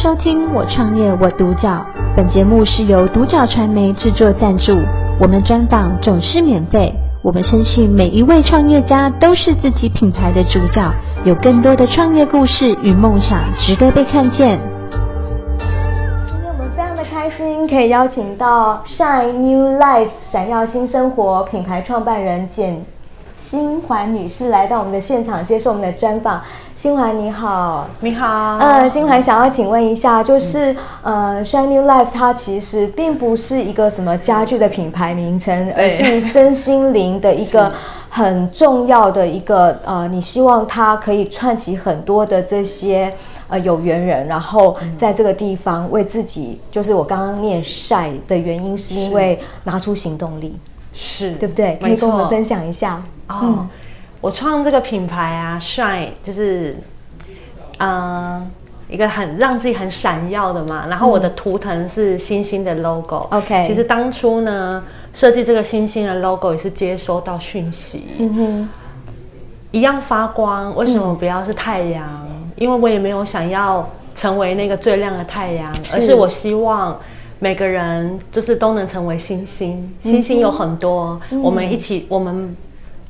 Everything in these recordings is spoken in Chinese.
收听我创业我独角，本节目是由独角传媒制作赞助，我们专访总是免费。我们相信每一位创业家都是自己品牌的主角，有更多的创业故事与梦想值得被看见。今天我们非常的开心，可以邀请到 Shine New Life 闪耀新生活品牌创办人简欣环女士来到我们的现场接受我们的专访。新环你好，你好。呃，新环想要请问一下，就是、嗯、呃，Shine New Life 它其实并不是一个什么家具的品牌名称，而是身心灵的一个 很重要的一个呃，你希望它可以串起很多的这些呃有缘人，然后在这个地方为自己，就是我刚刚念 Shine 的原因，是因为拿出行动力，是对不对？可以跟我们分享一下。哦、嗯。我创这个品牌啊，Shine 就是，嗯、呃，一个很让自己很闪耀的嘛。然后我的图腾是星星的 logo。OK。其实当初呢，设计这个星星的 logo 也是接收到讯息。嗯哼。一样发光，为什么不要是太阳？嗯、因为我也没有想要成为那个最亮的太阳，是而是我希望每个人就是都能成为星星。星星有很多，嗯、我们一起，我们。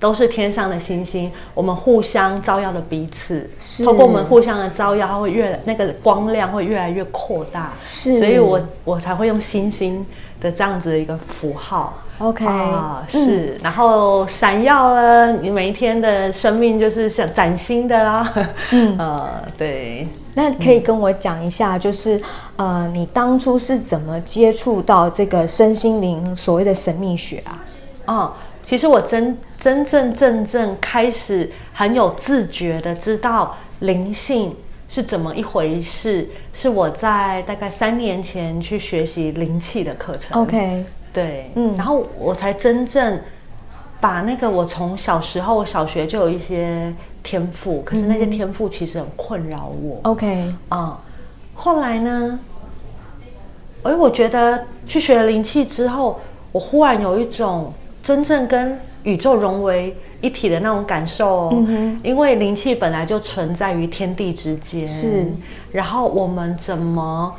都是天上的星星，我们互相照耀了彼此。是。通过我们互相的照耀，它会越那个光亮会越来越扩大。是。所以我我才会用星星的这样子的一个符号。OK。啊，是。嗯、然后闪耀了，你每一天的生命就是像崭新的啦。嗯。呃，对。那可以跟我讲一下，就是呃，你当初是怎么接触到这个身心灵所谓的神秘学啊？哦。其实我真真正正正开始很有自觉的知道灵性是怎么一回事，是我在大概三年前去学习灵气的课程。OK，对，嗯，然后我才真正把那个我从小时候我小学就有一些天赋，可是那些天赋其实很困扰我。OK，啊，后来呢，哎，我觉得去学了灵气之后，我忽然有一种。真正跟宇宙融为一体的那种感受哦，嗯，因为灵气本来就存在于天地之间，是。然后我们怎么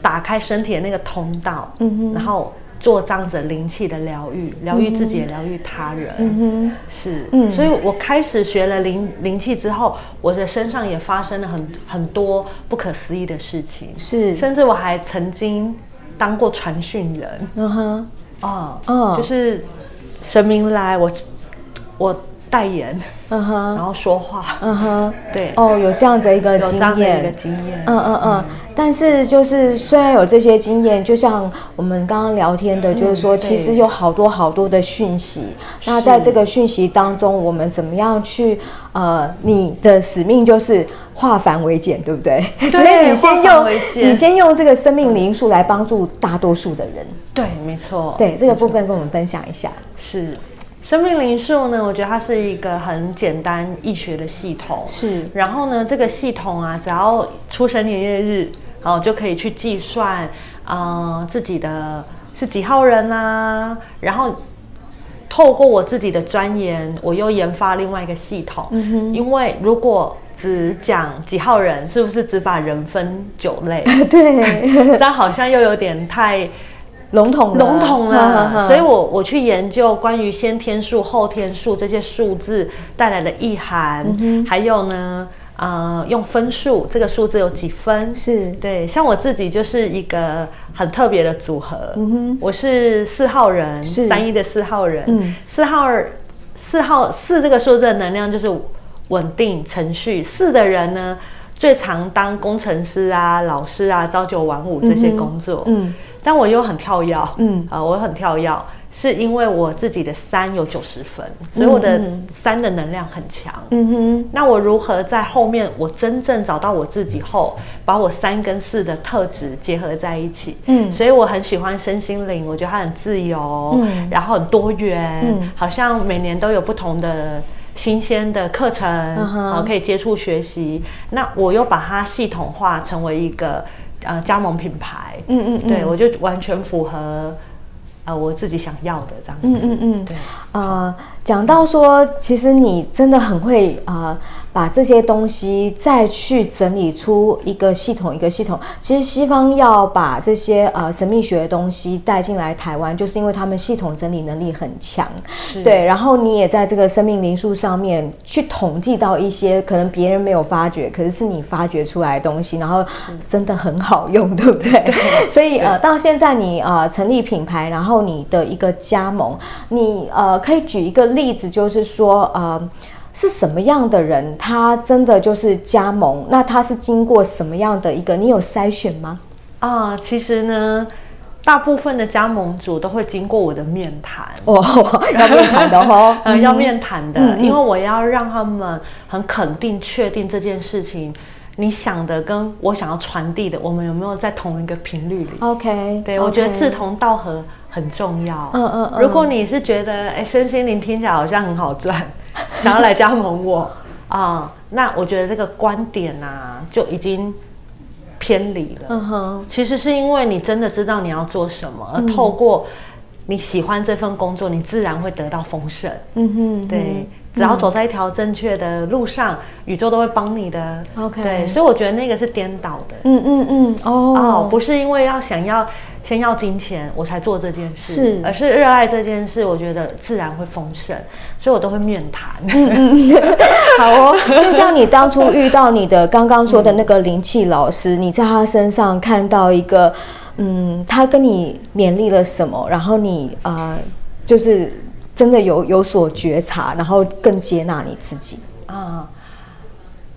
打开身体的那个通道，嗯哼，然后做这样子灵气的疗愈，疗愈自己，疗愈他人，嗯哼，是。嗯，所以我开始学了灵灵气之后，我的身上也发生了很很多不可思议的事情，是。甚至我还曾经当过传讯人，嗯哼。哦，哦，就是神明来，我我代言，嗯哼，然后说话，嗯哼，对，哦，有这样的一个经验，一个经验，嗯嗯嗯。但是就是虽然有这些经验，就像我们刚刚聊天的，就是说其实有好多好多的讯息。那在这个讯息当中，我们怎么样去呃，你的使命就是化繁为简，对不对？所以你先用你先用这个生命灵数来帮助大多数的人。对，没错。对，这个部分跟我们分享一下。是。生命灵数呢，我觉得它是一个很简单易学的系统。是。然后呢，这个系统啊，只要出生年月日。然后就可以去计算，呃，自己的是几号人啊，然后透过我自己的钻研，我又研发另外一个系统。嗯哼。因为如果只讲几号人，是不是只把人分九类？对。这样好像又有点太笼统笼统了。所以我我去研究关于先天数、后天数这些数字带来的意涵，嗯。还有呢。呃，用分数，这个数字有几分？是对，像我自己就是一个很特别的组合。嗯哼，我是四号人，是三一的四号人。嗯，四号四号四这个数字的能量就是稳定程序。四的人呢，最常当工程师啊、老师啊、朝九晚五这些工作。嗯，嗯，但我又很跳跃。嗯，啊、呃，我很跳跃。是因为我自己的三有九十分，所以我的三的能量很强。嗯哼，那我如何在后面我真正找到我自己后，把我三跟四的特质结合在一起？嗯，所以我很喜欢身心灵，我觉得它很自由，嗯，然后很多元，嗯，好像每年都有不同的新鲜的课程，可以接触学习。那我又把它系统化成为一个呃加盟品牌。嗯嗯嗯，对我就完全符合。呃，我自己想要的这样子。嗯嗯嗯。对。呃，讲到说，其实你真的很会啊。呃把这些东西再去整理出一个系统，一个系统。其实西方要把这些呃神秘学的东西带进来台湾，就是因为他们系统整理能力很强。对，然后你也在这个生命灵数上面去统计到一些可能别人没有发觉，可是是你发掘出来的东西，然后真的很好用，对不对？对。所以呃，到现在你呃成立品牌，然后你的一个加盟，你呃可以举一个例子，就是说呃。是什么样的人？他真的就是加盟？那他是经过什么样的一个？你有筛选吗？啊，其实呢，大部分的加盟主都会经过我的面谈。哦，要面谈的哦，呃，要面谈的，嗯，因为我要让他们很肯定、确定这件事情，你想的跟我想要传递的，我们有没有在同一个频率里？OK，对，我觉得志同道合很重要。嗯嗯嗯。如果你是觉得，哎，身心灵听起来好像很好赚。想要来加盟我啊，那我觉得这个观点啊就已经偏离了。嗯哼，其实是因为你真的知道你要做什么，而透过你喜欢这份工作，你自然会得到丰盛。嗯哼，对，只要走在一条正确的路上，宇宙都会帮你的。OK，对，所以我觉得那个是颠倒的。嗯嗯嗯，哦，不是因为要想要。先要金钱，我才做这件事，是，而是热爱这件事，我觉得自然会丰盛，所以我都会面谈。嗯嗯，好哦，就像你当初遇到你的刚刚说的那个灵气老师，嗯，你在他身上看到一个，嗯，他跟你勉励了什么，然后你呃，就是真的有有所觉察，然后更接纳你自己。啊。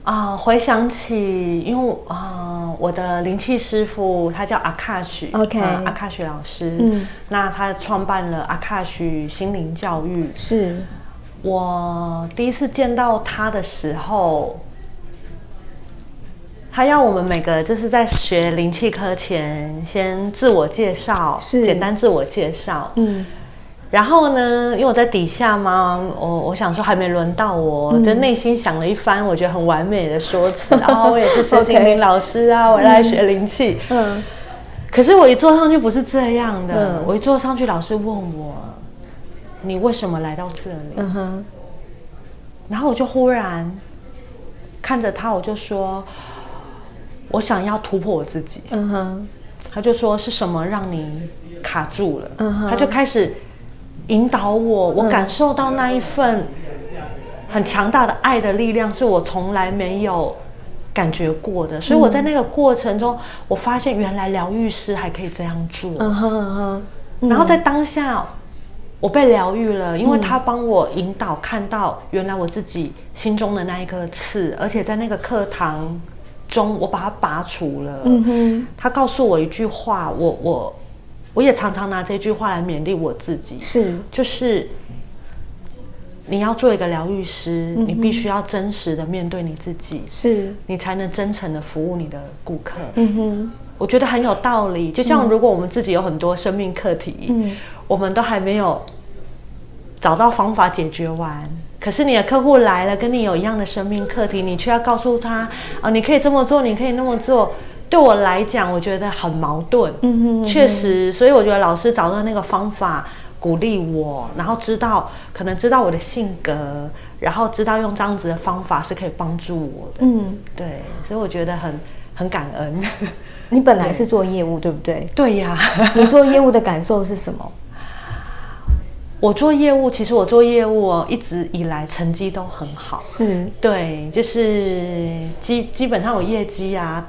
啊，回想起，因为啊，我的灵气师傅他叫阿卡许，OK，阿卡许老师，嗯，那他创办了阿卡许心灵教育，是。我第一次见到他的时候，他要我们每个就是在学灵气科前先自我介绍，是简单自我介绍，嗯。然后呢，因为我在底下嘛，我我想说还没轮到我，嗯、就内心想了一番，我觉得很完美的说辞。然后我也是身心灵老师啊，我来学灵气。嗯。可是我一坐上去不是这样的，嗯、我一坐上去，老师问我，你为什么来到这里？嗯哼。然后我就忽然看着他，我就说，我想要突破我自己。嗯哼。他就说是什么让你卡住了？嗯哼。他就开始。引导我，我感受到那一份很强大的爱的力量，是我从来没有感觉过的。所以我在那个过程中，我发现原来疗愈师还可以这样做。嗯哼嗯哼。然后在当下，我被疗愈了，因为他帮我引导看到原来我自己心中的那一颗刺，而且在那个课堂中，我把它拔除了。嗯哼。他告诉我一句话，我我。我也常常拿这句话来勉励我自己，是，就是你要做一个疗愈师，嗯、你必须要真实的面对你自己，是，你才能真诚的服务你的顾客。嗯哼，我觉得很有道理。就像如果我们自己有很多生命课题，嗯，我们都还没有找到方法解决完，可是你的客户来了，跟你有一样的生命课题，你却要告诉他，啊、哦，你可以这么做，你可以那么做。对我来讲，我觉得很矛盾。嗯，嗯哼，确实，所以我觉得老师找到那个方法鼓励我，然后知道可能知道我的性格，然后知道用这样子的方法是可以帮助我的。嗯，对，所以我觉得很很感恩。你本来是做业务，对，对不对？对呀。你做业务的感受是什么？我做业务，其实我做业务哦，一直以来成绩都很好。是。对，就是基基本上我业绩啊。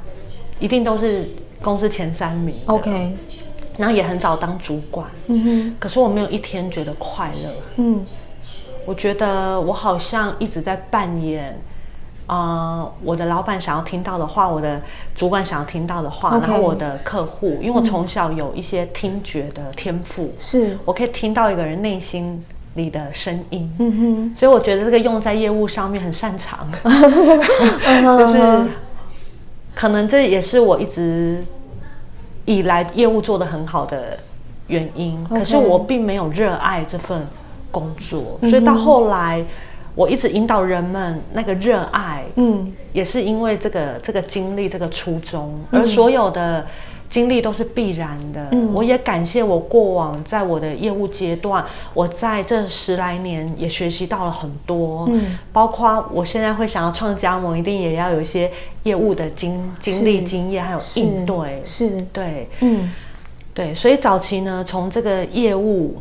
一定都是公司前三名。OK，然后也很早当主管。嗯哼。可是我没有一天觉得快乐。嗯。我觉得我好像一直在扮演，啊、呃，我的老板想要听到的话，我的主管想要听到的话，Okay. 然后我的客户，因为我从小有一些听觉的天赋，是、嗯，我可以听到一个人内心里的声音。嗯哼。所以我觉得这个用在业务上面很擅长。就是。可能这也是我一直以来业务做得很好的原因，Okay. 可是我并没有热爱这份工作，嗯、所以到后来我一直引导人们那个热爱，嗯，也是因为这个这个经历这个初衷，而所有的经历都是必然的。嗯，我也感谢我过往在我的业务阶段，我在这十来年也学习到了很多。嗯，包括我现在会想要创加盟，一定也要有一些业务的经经历、经验，还有应对。是，是对，嗯，对，所以早期呢，从这个业务，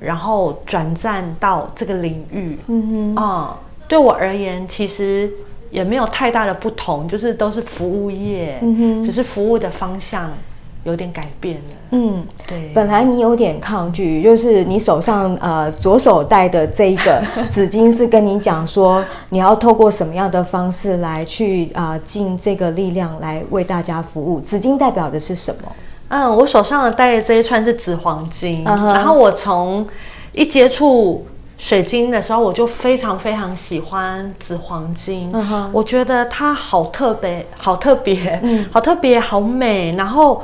然后转战到这个领域，嗯哼，啊、嗯，对我而言，其实。也没有太大的不同，就是都是服务业，嗯哼，只是服务的方向有点改变了。嗯，对。本来你有点抗拒，就是你手上呃左手戴的这一个 纸巾是跟你讲说，你要透过什么样的方式来去啊尽、呃、这个力量来为大家服务。纸巾代表的是什么？嗯，我手上的戴的这一串是紫黄金，嗯、然后我从一接触。水晶的时候，我就非常非常喜欢紫黄金。我觉得它好特别，好特别，嗯，好特别，好美。然后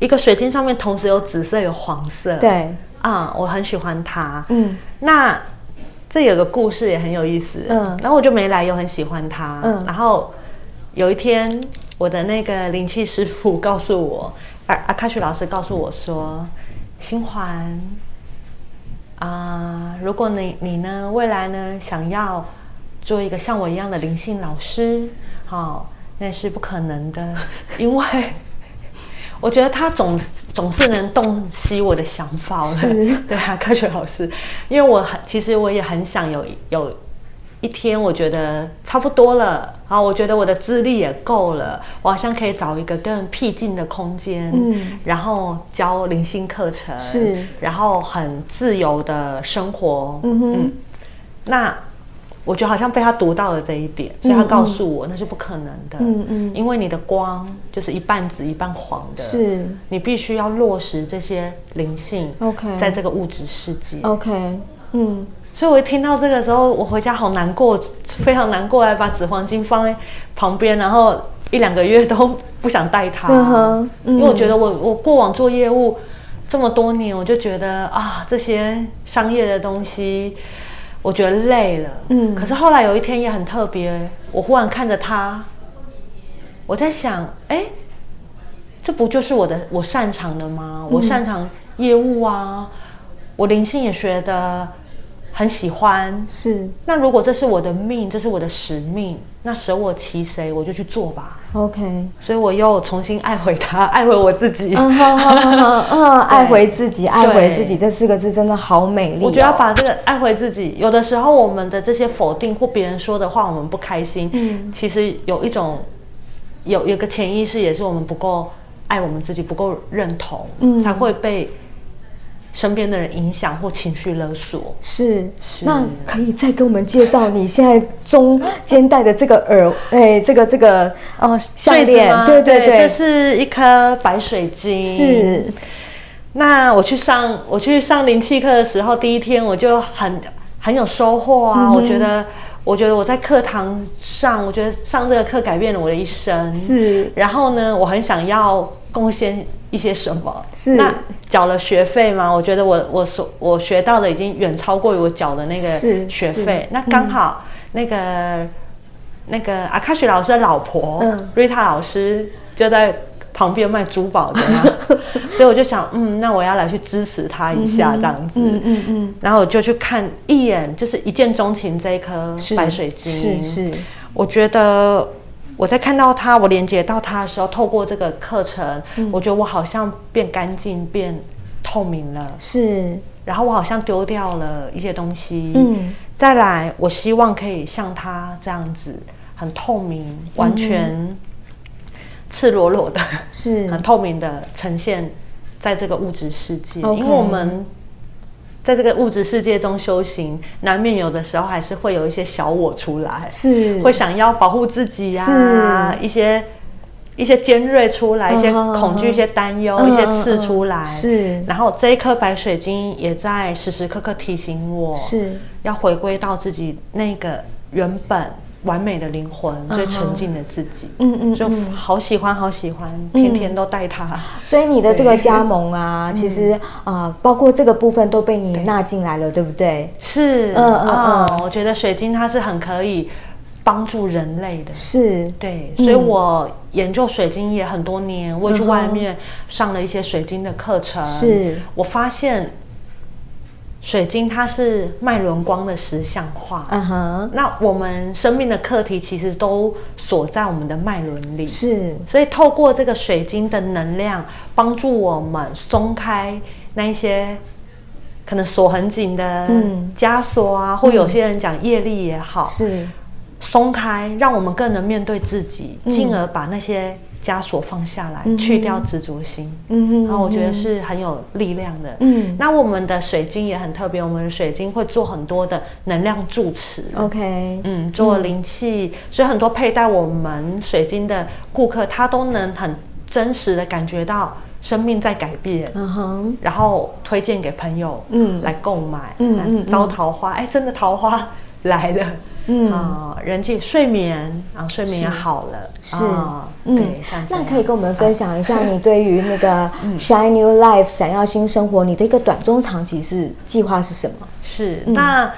一个水晶上面同时有紫色有黄色。对，啊、嗯，我很喜欢它。嗯，那这有个故事也很有意思。嗯，然后我就没来由很喜欢它。嗯，然后有一天，我的那个灵气师傅告诉我，阿阿卡西老师告诉我说，新环。啊、呃，如果你你呢，未来呢，想要做一个像我一样的灵性老师，好、哦，那是不可能的，因为 我觉得他总总是能洞悉我的想法。是，对啊，科学老师，因为我很其实我也很想有有。一天我觉得差不多了，好，我觉得我的资历也够了，我好像可以找一个更僻静的空间，嗯，然后教灵性课程，是，然后很自由的生活，嗯哼，嗯，那我觉得好像被他读到了这一点，所以他告诉我那是不可能的，嗯嗯，因为你的光就是一半紫一半黄的，是，你必须要落实这些灵性，OK，在这个物质世界，OK，嗯。所以，我一听到这个时候，我回家好难过，非常难过，还把紫黄金放在旁边，然后一两个月都不想带它。嗯，因为我觉得我我过往做业务这么多年，我就觉得啊，这些商业的东西，我觉得累了。嗯。可是后来有一天也很特别，我忽然看着它，我在想，哎，这不就是我的我擅长的吗？我擅长业务啊，我灵性也学的。很喜欢，是。那如果这是我的命，这是我的使命，那舍我其谁，我就去做吧。OK。所以我又重新爱回他，爱回我自己。嗯，爱回自己，爱回自己，这四个字真的好美丽哦。我觉得要把这个爱回自己，有的时候我们的这些否定或别人说的话，我们不开心。嗯。其实有一种，有有个潜意识，也是我们不够爱我们自己，不够认同，嗯，才会被。身边的人影响或情绪勒索。是，是，那可以再给我们介绍你现在中间戴的这个耳，哎，这个这个哦项链，对对对，对，这是一颗白水晶。是，那我去上我去上灵气课的时候，第一天我就很很有收获啊，嗯、我觉得我觉得我在课堂上，我觉得上这个课改变了我的一生。是，然后呢，我很想要贡献。一些什么？是那缴了学费吗？我觉得我我所我学到的已经远超过于我缴的那个学费。那刚好、嗯、那个那个阿卡西老师的老婆、嗯、瑞塔老师就在旁边卖珠宝的，所以我就想，嗯，那我要来去支持他一下这样子。嗯嗯嗯，嗯。然后我就去看一眼，就是一见钟情这一颗白水晶。是是，是。我觉得。我在看到它，我连接到它的时候，透过这个课程，嗯，我觉得我好像变干净、变透明了。是。然后我好像丢掉了一些东西。嗯。再来，我希望可以像它这样子，很透明，完全赤裸裸的，是 很透明的呈现在这个物质世界。因为我们。在这个物质世界中修行，难免有的时候还是会有一些小我出来，是会想要保护自己呀、啊，一些一些尖锐出来，一些恐惧，一些担忧，嗯、一些刺出来，是。然后这一颗白水晶也在时时刻刻提醒我，是要回归到自己那个原本。完美的灵魂，最纯净的自己，嗯嗯，就好喜欢，好喜欢，天天都带它、嗯。所以你的这个加盟啊，其实啊、呃，包括这个部分都被你纳进来了，对不对？是，嗯嗯嗯，我觉得水晶它是很可以帮助人类的。是，对，所以我研究水晶也很多年，嗯、我也去外面上了一些水晶的课程。是，我发现。水晶它是脉轮光的实像化，嗯哼，那我们生命的课题其实都锁在我们的脉轮里，是，所以透过这个水晶的能量，帮助我们松开那一些可能锁很紧的枷锁啊，嗯、或有些人讲业力也好，是，松开，让我们更能面对自己，进而把那些。枷锁放下来，去掉执着心，嗯哼，然后我觉得是很有力量的，嗯。那我们的水晶也很特别，我们的水晶会做很多的能量住持，OK，嗯，做灵气，嗯，所以很多佩戴我们水晶的顾客，他都能很真实的感觉到生命在改变，嗯哼，然后推荐给朋友，嗯，来购买，嗯嗯，招桃花，哎，真的桃花来了。嗯。啊，人际睡眠啊，睡眠也好了，是，嗯，那可以跟我们分享一下你对于那个 Shine New Life 闪耀新生活，你的一个短中长期是计划是什么？是，那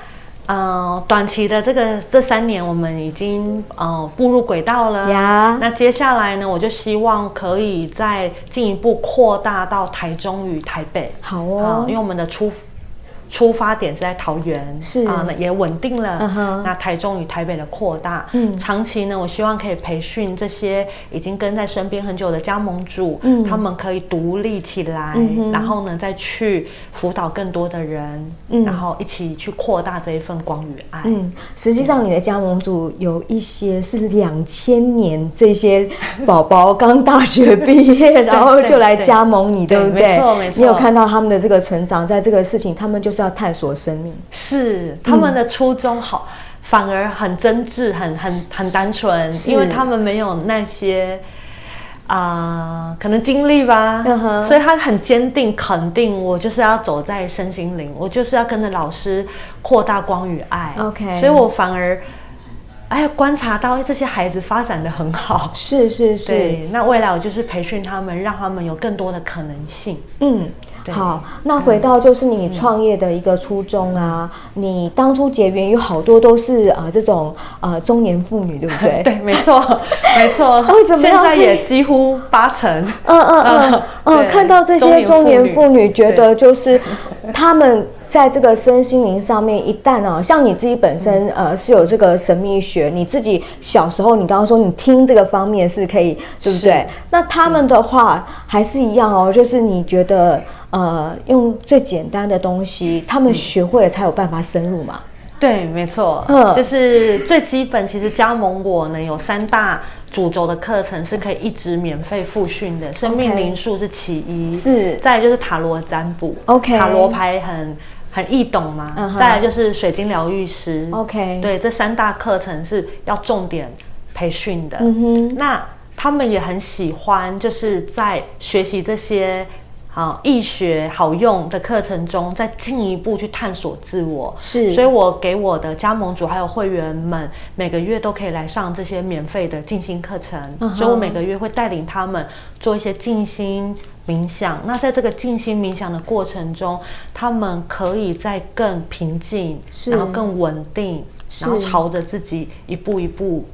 呃，短期的这个这三年我们已经呃步入轨道了。呀，那接下来呢，我就希望可以再进一步扩大到台中与台北，好哦，因为我们的出。出发点是在桃园，是啊，那也稳定了。Uh huh. 那台中与台北的扩大，嗯，长期呢，我希望可以培训这些已经跟在身边很久的加盟主，嗯，他们可以独立起来，嗯、然后呢，再去辅导更多的人，嗯，然后一起去扩大这一份光与爱。嗯，实际上你的加盟主有一些是两千年这些宝宝刚大学毕业，然后就来加盟你，对，对，对，对不对？没错没错。你有看到他们的这个成长，在这个事情，他们就是。要探索生命，是他们的初衷好，嗯、反而很真挚，很很很单纯，因为他们没有那些啊、呃，可能经历吧，所以他很坚定，肯定我就是要走在身心灵，我就是要跟着老师扩大光与爱。OK，所以我反而哎观察到这些孩子发展的很好，是是是，对，那未来我就是培训他们，让他们有更多的可能性。嗯。好，那回到就是你创业的一个初衷啊，嗯、你当初结缘有好多都是啊、呃、这种啊、呃、中年妇女，对不对？对，没错，没错。为什么现在也几乎八成？嗯嗯嗯嗯，看到这些中年妇女，觉得就是他们。在这个身心灵上面，一旦啊，像你自己本身呃是有这个神秘学，你自己小时候你刚刚说你听这个方面是可以，对不对？那他们的话还是一样哦，就是你觉得呃用最简单的东西，他们学会了才有办法深入嘛？对，没错，嗯，就是最基本，其实加盟我呢有三大主轴的课程是可以一直免费复训的，生命灵数是其一，是，再就是塔罗占卜，OK，塔罗牌很。很易懂嘛，uh. 再来就是水晶疗愈师，OK，对，这三大课程是要重点培训的。嗯哼、uh，huh. 那他们也很喜欢，就是在学习这些好易学好用的课程中，再进一步去探索自我。是，所以我给我的加盟组还有会员们，每个月都可以来上这些免费的静心课程。Uh huh. 所以我每个月会带领他们做一些静心。冥想，那在这个静心冥想的过程中，他们可以在更平静，然后更稳定，然后朝着自己一步一步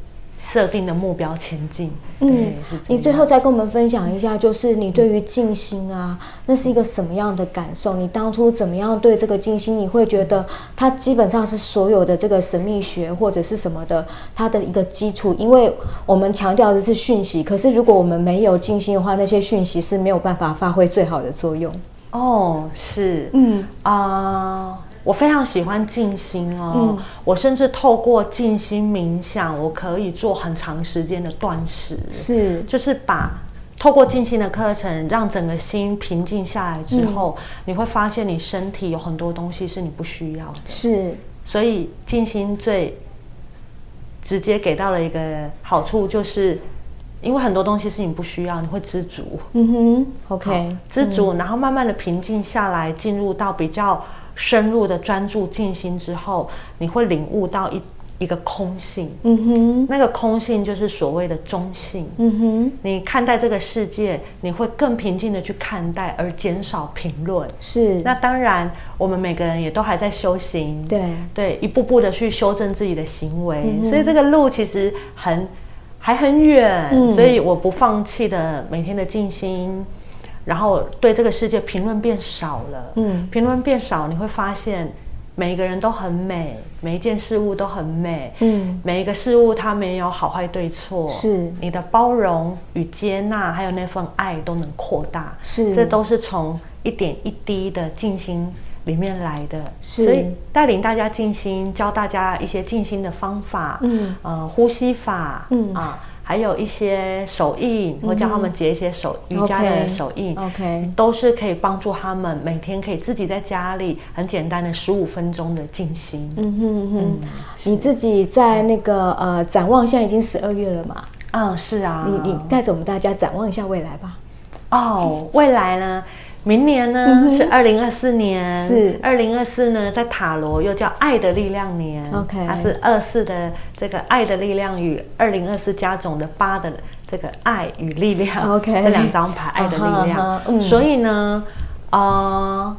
设定的目标前进。嗯，你最后再跟我们分享一下，就是你对于静心啊，那是一个什么样的感受？你当初怎么样对这个静心？你会觉得它基本上是所有的这个神秘学或者是什么的，它的一个基础。因为我们强调的是讯息，可是如果我们没有静心的话，那些讯息是没有办法发挥最好的作用。哦，是，嗯啊。Uh 我非常喜欢静心哦，嗯、我甚至透过静心冥想，我可以做很长时间的断食，是，就是把透过静心的课程，让整个心平静下来之后，嗯、你会发现你身体有很多东西是你不需要的，是，所以静心最直接给到了一个好处，就是因为很多东西是你不需要，你会知足，嗯哼，OK，知足，嗯、然后慢慢的平静下来，进入到比较。深入的专注静心之后，你会领悟到一一个空性，嗯哼，那个空性就是所谓的中性，嗯哼，你看待这个世界，你会更平静的去看待，而减少评论。是，那当然，我们每个人也都还在修行，对，对，一步步的去修正自己的行为，嗯、所以这个路其实很还很远，嗯、所以我不放弃的每天的静心，然后对这个世界评论变少了，嗯，评论变少，你会发现。每一个人都很美，每一件事物都很美。嗯，每一个事物它没有好坏对错。是，你的包容与接纳，还有那份爱都能扩大。是，这都是从一点一滴的静心里面来的。是，所以带领大家静心，教大家一些静心的方法。嗯，呃，呼吸法。嗯啊。还有一些手印，我教他们结一些手、嗯、瑜伽的手印，OK，都是可以帮助他们每天可以自己在家里很简单的十五分钟的静心。嗯哼哼，嗯，你自己在那个呃展望，现在已经十二月了嘛？嗯，是啊。你你带着我们大家展望一下未来吧。哦，未来呢？明年呢、嗯、是二零二四年，是。二零二四呢，在塔罗又叫爱的力量年，OK，它是二四的这个爱的力量与二零二四加总的八的这个爱与力量，OK，这两张牌爱的力量，嗯、所以呢，呃，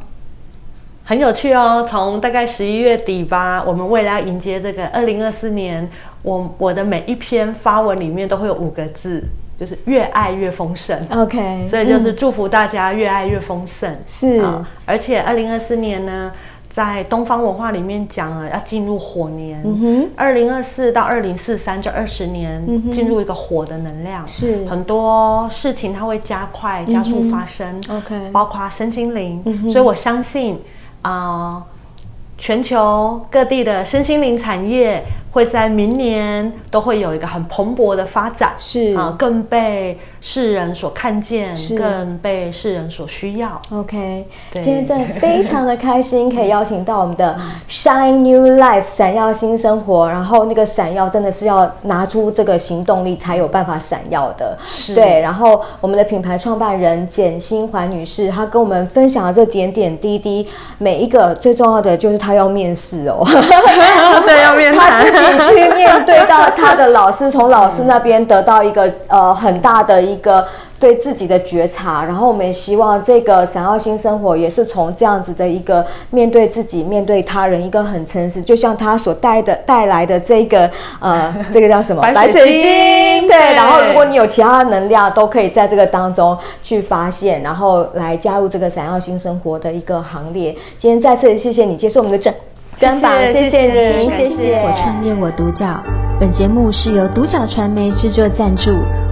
很有趣哦，从大概十一月底吧，我们为了要迎接这个二零二四年，我我的每一篇发文里面都会有五个字。就是越爱越丰盛，OK，所以就是祝福大家越爱越丰盛。是、嗯，而且二零二四年呢，在东方文化里面讲了要进入火年。嗯哼，二零二四到二零四三这二十年，进、嗯、入一个火的能量。是，很多事情它会加快、加速发生。嗯、OK，包括身心灵、嗯。所以我相信，啊、呃，全球各地的身心灵产业。会在明年都会有一个很蓬勃的发展，是。啊，更被世人所看见，更被世人所需要。OK，今天真的非常的开心，可以邀请到我们的 Shine New Life 闪耀新生活，然后那个闪耀真的是要拿出这个行动力才有办法闪耀的。是，对，然后我们的品牌创办人简心环女士，她跟我们分享了这点点滴滴，每一个最重要的就是她要面试哦，对，要面试。你去面对到她的老师，从老师那边得到一个呃很大的一个对自己的觉察，然后我们也希望这个闪耀新生活也是从这样子的一个面对自己、面对他人一个很诚实，就像他所带的带来的这个呃 这个叫什么白水晶，对，然后如果你有其他的能量，都可以在这个当中去发现，然后来加入这个闪耀新生活的一个行列。今天再次谢谢你接受我们的整。专访，谢谢你，谢谢。我创业我独角，本节目是由独角传媒制作赞助，